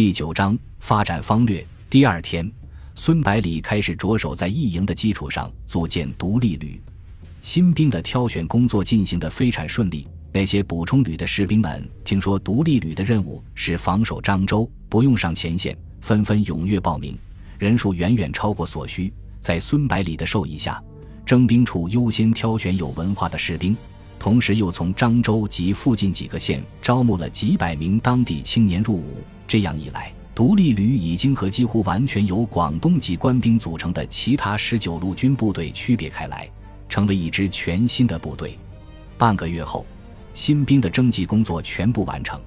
第九章发展方略。第二天，孙百里开始着手在义营的基础上组建独立旅。新兵的挑选工作进行得非常顺利。那些补充旅的士兵们听说独立旅的任务是防守漳州，不用上前线，纷纷踊跃报名，人数远远超过所需。在孙百里的授意下，征兵处优先挑选有文化的士兵，同时又从漳州及附近几个县招募了几百名当地青年入伍。这样一来，独立旅已经和几乎完全由广东籍官兵组成的其他十九路军部队区别开来，成为一支全新的部队。半个月后，新兵的征集工作全部完成，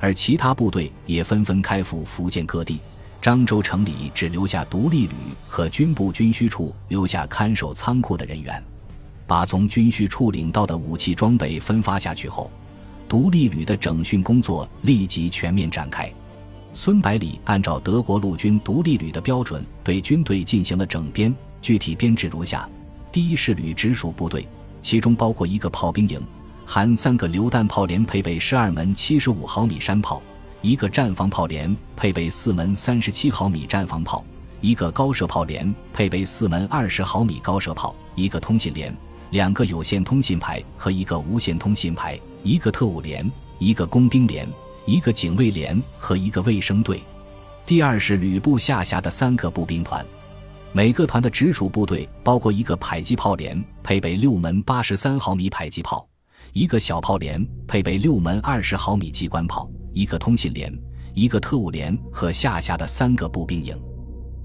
而其他部队也纷纷开赴福建各地。漳州城里只留下独立旅和军部军需处留下看守仓库的人员。把从军需处领到的武器装备分发下去后，独立旅的整训工作立即全面展开。孙百里按照德国陆军独立旅的标准，对军队进行了整编。具体编制如下：第一师旅直属部队，其中包括一个炮兵营，含三个榴弹炮连，配备十二门七十五毫米山炮；一个战防炮连，配备四门三十七毫米战防炮；一个高射炮连，配备四门二十毫米高射炮；一个通信连，两个有线通信排和一个无线通信排；一个特务连，一个工兵连。一个警卫连和一个卫生队，第二是旅部下辖的三个步兵团，每个团的直属部队包括一个迫击炮连，配备六门八十三毫米迫击炮；一个小炮连，配备六门二十毫米机关炮；一个通信连，一个特务连和下辖的三个步兵营，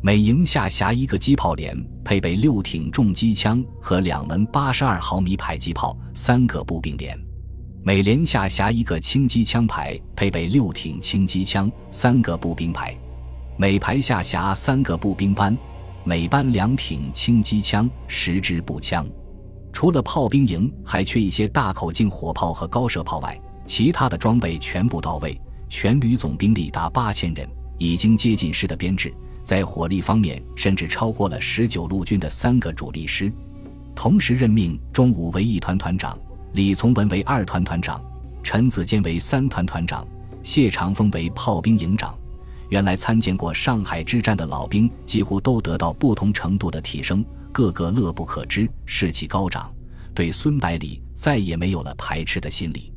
每营下辖一个机炮连，配备六挺重机枪和两门八十二毫米迫击炮；三个步兵连。每连下辖一个轻机枪排，配备六挺轻机枪、三个步兵排；每排下辖三个步兵班，每班两挺轻机枪、十支步枪。除了炮兵营还缺一些大口径火炮和高射炮外，其他的装备全部到位。全旅总兵力达八千人，已经接近师的编制，在火力方面甚至超过了十九路军的三个主力师。同时任命钟武为一团团长。李从文为二团团长，陈子坚为三团团长，谢长风为炮兵营长。原来参见过上海之战的老兵几乎都得到不同程度的提升，个个乐不可支，士气高涨，对孙百里再也没有了排斥的心理。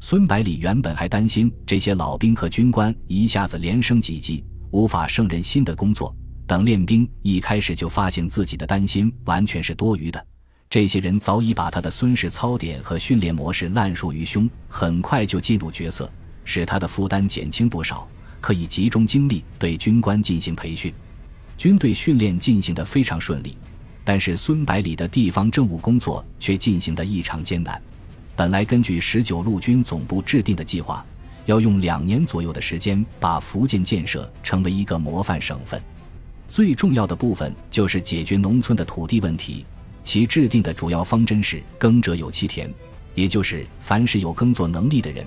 孙百里原本还担心这些老兵和军官一下子连升几级，无法胜任新的工作。等练兵一开始就发现自己的担心完全是多余的。这些人早已把他的孙氏操点和训练模式烂熟于胸，很快就进入角色，使他的负担减轻不少，可以集中精力对军官进行培训。军队训练进行得非常顺利，但是孙百里的地方政务工作却进行得异常艰难。本来根据十九路军总部制定的计划，要用两年左右的时间把福建建设成为一个模范省份，最重要的部分就是解决农村的土地问题。其制定的主要方针是“耕者有其田”，也就是凡是有耕作能力的人，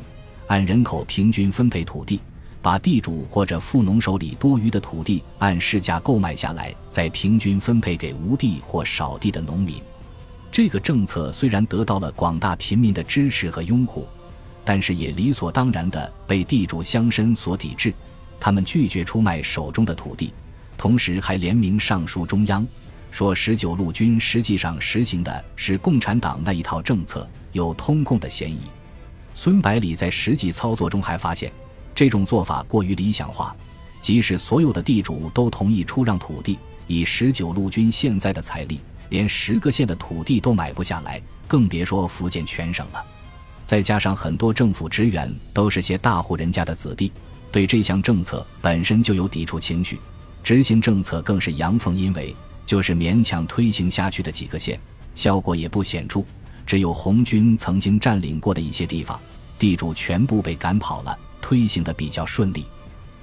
按人口平均分配土地，把地主或者富农手里多余的土地按市价购买下来，再平均分配给无地或少地的农民。这个政策虽然得到了广大贫民的支持和拥护，但是也理所当然地被地主乡绅所抵制。他们拒绝出卖手中的土地，同时还联名上书中央。说十九路军实际上实行的是共产党那一套政策，有通共的嫌疑。孙百里在实际操作中还发现，这种做法过于理想化。即使所有的地主都同意出让土地，以十九路军现在的财力，连十个县的土地都买不下来，更别说福建全省了。再加上很多政府职员都是些大户人家的子弟，对这项政策本身就有抵触情绪，执行政策更是阳奉阴违。就是勉强推行下去的几个县，效果也不显著。只有红军曾经占领过的一些地方，地主全部被赶跑了，推行的比较顺利。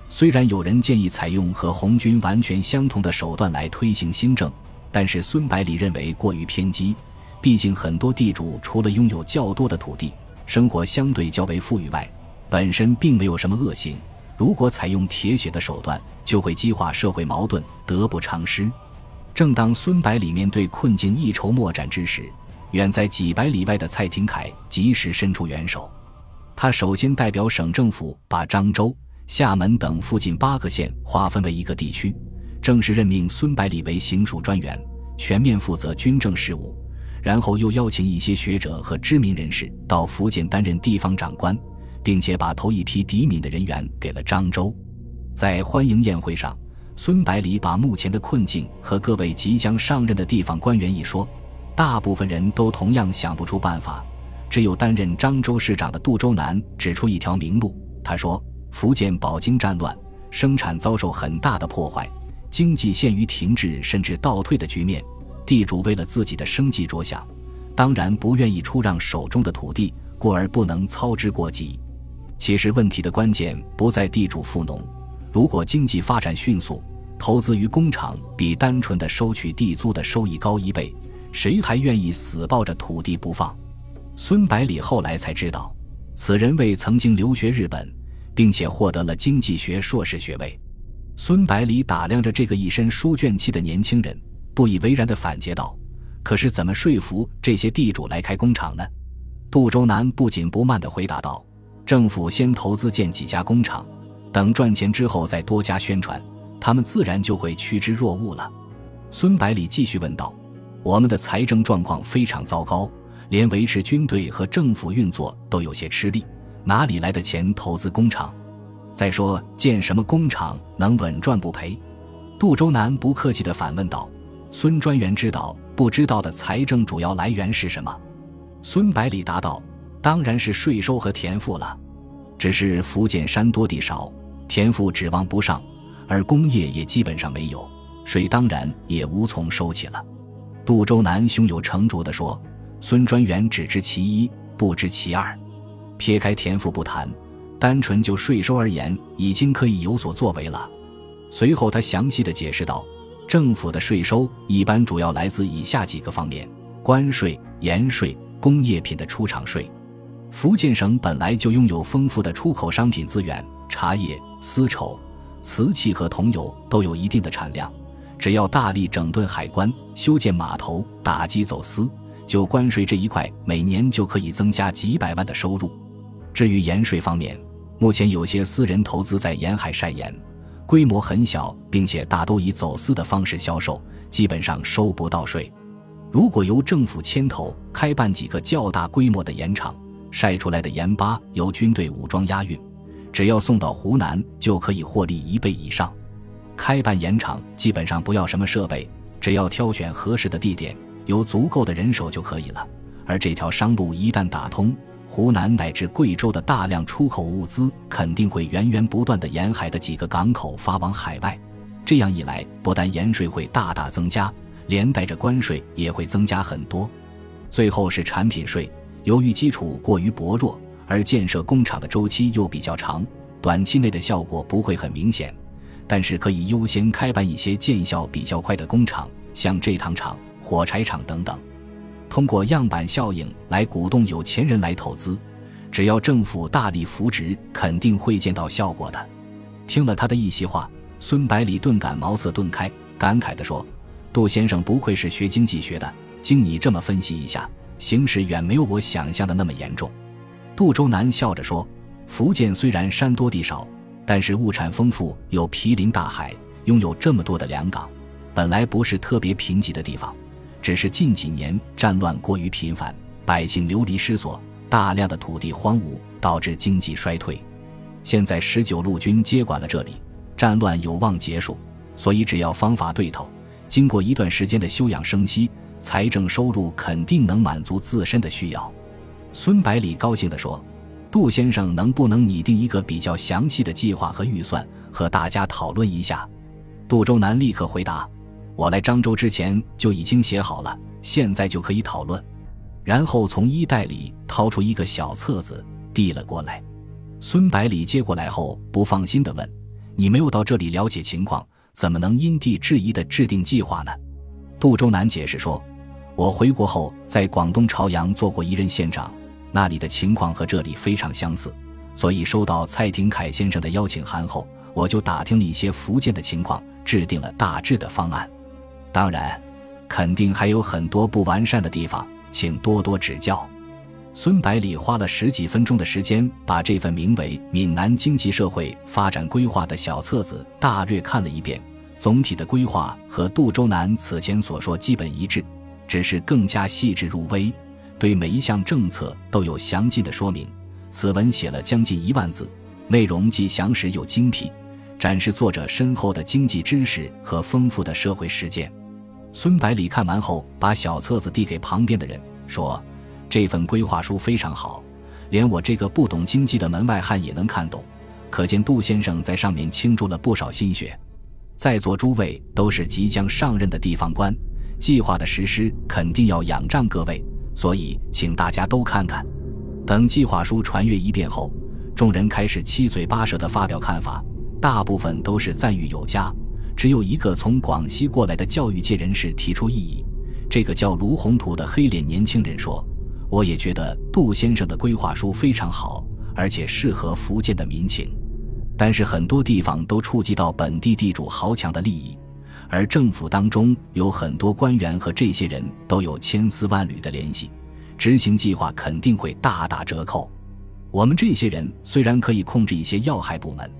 虽然有人建议采用和红军完全相同的手段来推行新政，但是孙百里认为过于偏激。毕竟很多地主除了拥有较多的土地，生活相对较为富裕外，本身并没有什么恶行。如果采用铁血的手段，就会激化社会矛盾，得不偿失。正当孙百里面对困境一筹莫展之时，远在几百里外的蔡廷锴及时伸出援手。他首先代表省政府把漳州、厦门等附近八个县划分为一个地区，正式任命孙百里为行署专员，全面负责军政事务。然后又邀请一些学者和知名人士到福建担任地方长官，并且把头一批抵闽的人员给了漳州。在欢迎宴会上，孙百里把目前的困境和各位即将上任的地方官员一说，大部分人都同样想不出办法。只有担任漳州市长的杜周南指出一条明路。他说：“福建饱经战乱，生产遭受很大的破坏，经济陷于停滞甚至倒退的局面。”地主为了自己的生计着想，当然不愿意出让手中的土地，故而不能操之过急。其实问题的关键不在地主富农，如果经济发展迅速，投资于工厂比单纯的收取地租的收益高一倍，谁还愿意死抱着土地不放？孙百里后来才知道，此人为曾经留学日本，并且获得了经济学硕士学位。孙百里打量着这个一身书卷气的年轻人。不以为然地反诘道：“可是怎么说服这些地主来开工厂呢？”杜周南不紧不慢地回答道：“政府先投资建几家工厂，等赚钱之后再多加宣传，他们自然就会趋之若鹜了。”孙百里继续问道：“我们的财政状况非常糟糕，连维持军队和政府运作都有些吃力，哪里来的钱投资工厂？再说建什么工厂能稳赚不赔？”杜周南不客气地反问道。孙专员知道不知道的财政主要来源是什么？孙百里答道：“当然是税收和田赋了。只是福建山多地少，田赋指望不上，而工业也基本上没有，水当然也无从收起了。”杜周南胸有成竹地说：“孙专员只知其一，不知其二。撇开田赋不谈，单纯就税收而言，已经可以有所作为了。”随后他详细的解释道。政府的税收一般主要来自以下几个方面：关税、盐税、工业品的出厂税。福建省本来就拥有丰富的出口商品资源，茶叶、丝绸、瓷器和铜油都有一定的产量。只要大力整顿海关、修建码头、打击走私，就关税这一块，每年就可以增加几百万的收入。至于盐税方面，目前有些私人投资在沿海晒盐。规模很小，并且大都以走私的方式销售，基本上收不到税。如果由政府牵头开办几个较大规模的盐场，晒出来的盐巴由军队武装押运，只要送到湖南就可以获利一倍以上。开办盐场基本上不要什么设备，只要挑选合适的地点，有足够的人手就可以了。而这条商路一旦打通，湖南乃至贵州的大量出口物资肯定会源源不断的沿海的几个港口发往海外，这样一来，不但盐税会大大增加，连带着关税也会增加很多。最后是产品税，由于基础过于薄弱，而建设工厂的周期又比较长，短期内的效果不会很明显，但是可以优先开办一些见效比较快的工厂，像蔗糖厂、火柴厂等等。通过样板效应来鼓动有钱人来投资，只要政府大力扶植，肯定会见到效果的。听了他的一席话，孙百里顿感茅塞顿开，感慨地说：“杜先生不愧是学经济学的，经你这么分析一下，形势远没有我想象的那么严重。”杜周南笑着说：“福建虽然山多地少，但是物产丰富，有毗邻大海，拥有这么多的良港，本来不是特别贫瘠的地方。”只是近几年战乱过于频繁，百姓流离失所，大量的土地荒芜，导致经济衰退。现在十九路军接管了这里，战乱有望结束，所以只要方法对头，经过一段时间的休养生息，财政收入肯定能满足自身的需要。孙百里高兴地说：“杜先生能不能拟定一个比较详细的计划和预算，和大家讨论一下？”杜周南立刻回答。我来漳州之前就已经写好了，现在就可以讨论。然后从衣袋里掏出一个小册子，递了过来。孙百里接过来后，不放心地问：“你没有到这里了解情况，怎么能因地制宜地制定计划呢？”杜周南解释说：“我回国后在广东朝阳做过一任县长，那里的情况和这里非常相似，所以收到蔡廷锴先生的邀请函后，我就打听了一些福建的情况，制定了大致的方案。”当然，肯定还有很多不完善的地方，请多多指教。孙百里花了十几分钟的时间，把这份名为《闽南经济社会发展规划》的小册子大略看了一遍。总体的规划和杜周南此前所说基本一致，只是更加细致入微，对每一项政策都有详尽的说明。此文写了将近一万字，内容既详实又精辟，展示作者深厚的经济知识和丰富的社会实践。孙百里看完后，把小册子递给旁边的人，说：“这份规划书非常好，连我这个不懂经济的门外汉也能看懂，可见杜先生在上面倾注了不少心血。”在座诸位都是即将上任的地方官，计划的实施肯定要仰仗各位，所以请大家都看看。等计划书传阅一遍后，众人开始七嘴八舌地发表看法，大部分都是赞誉有加。只有一个从广西过来的教育界人士提出异议，这个叫卢宏图的黑脸年轻人说：“我也觉得杜先生的规划书非常好，而且适合福建的民情。”但是很多地方都触及到本地地主豪强的利益，而政府当中有很多官员和这些人都有千丝万缕的联系，执行计划肯定会大打折扣。我们这些人虽然可以控制一些要害部门，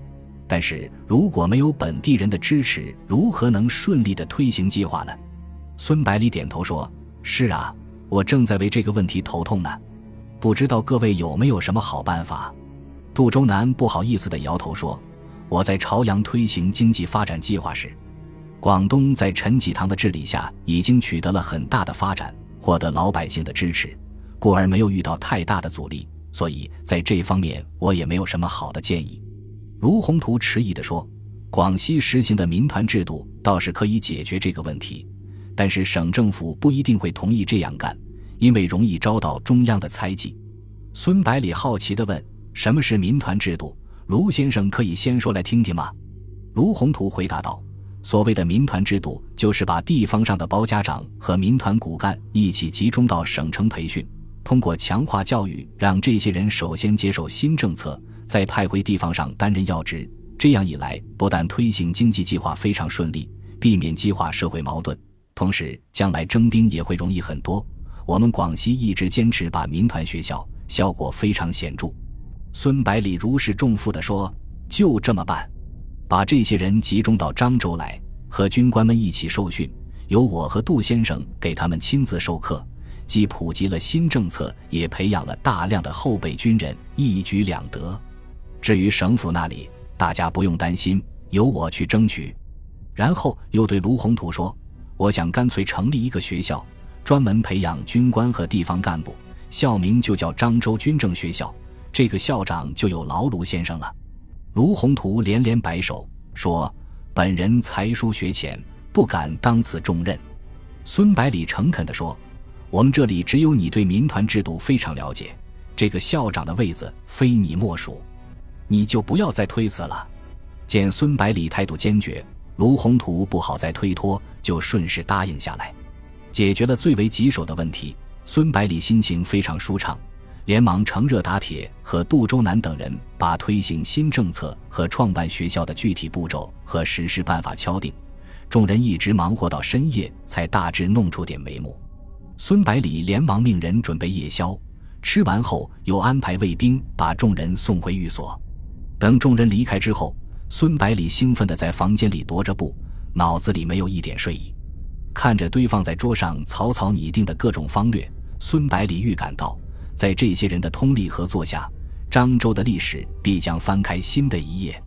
但是如果没有本地人的支持，如何能顺利的推行计划呢？孙百里点头说：“是啊，我正在为这个问题头痛呢，不知道各位有没有什么好办法。”杜周南不好意思地摇头说：“我在朝阳推行经济发展计划时，广东在陈济棠的治理下已经取得了很大的发展，获得老百姓的支持，故而没有遇到太大的阻力。所以在这方面，我也没有什么好的建议。”卢宏图迟疑地说：“广西实行的民团制度倒是可以解决这个问题，但是省政府不一定会同意这样干，因为容易遭到中央的猜忌。”孙百里好奇地问。什么是民团制度？卢先生可以先说来听听吗？卢宏图回答道：“所谓的民团制度，就是把地方上的包家长和民团骨干一起集中到省城培训，通过强化教育，让这些人首先接受新政策，再派回地方上担任要职。这样一来，不但推行经济计划非常顺利，避免激化社会矛盾，同时将来征兵也会容易很多。我们广西一直坚持把民团学校，效果非常显著。”孙百里如释重负地说：“就这么办，把这些人集中到漳州来，和军官们一起受训，由我和杜先生给他们亲自授课，既普及了新政策，也培养了大量的后备军人，一举两得。至于省府那里，大家不用担心，由我去争取。”然后又对卢宏图说：“我想干脆成立一个学校，专门培养军官和地方干部，校名就叫漳州军政学校。”这个校长就有劳卢先生了。卢宏图连连摆手说：“本人才疏学浅，不敢当此重任。”孙百里诚恳地说：“我们这里只有你对民团制度非常了解，这个校长的位子非你莫属，你就不要再推辞了。”见孙百里态度坚决，卢宏图不好再推脱，就顺势答应下来，解决了最为棘手的问题。孙百里心情非常舒畅。连忙乘热打铁，和杜周南等人把推行新政策和创办学校的具体步骤和实施办法敲定。众人一直忙活到深夜，才大致弄出点眉目。孙百里连忙命人准备夜宵，吃完后又安排卫兵把众人送回寓所。等众人离开之后，孙百里兴奋地在房间里踱着步，脑子里没有一点睡意。看着堆放在桌上草草拟定的各种方略，孙百里预感到。在这些人的通力合作下，漳州的历史必将翻开新的一页。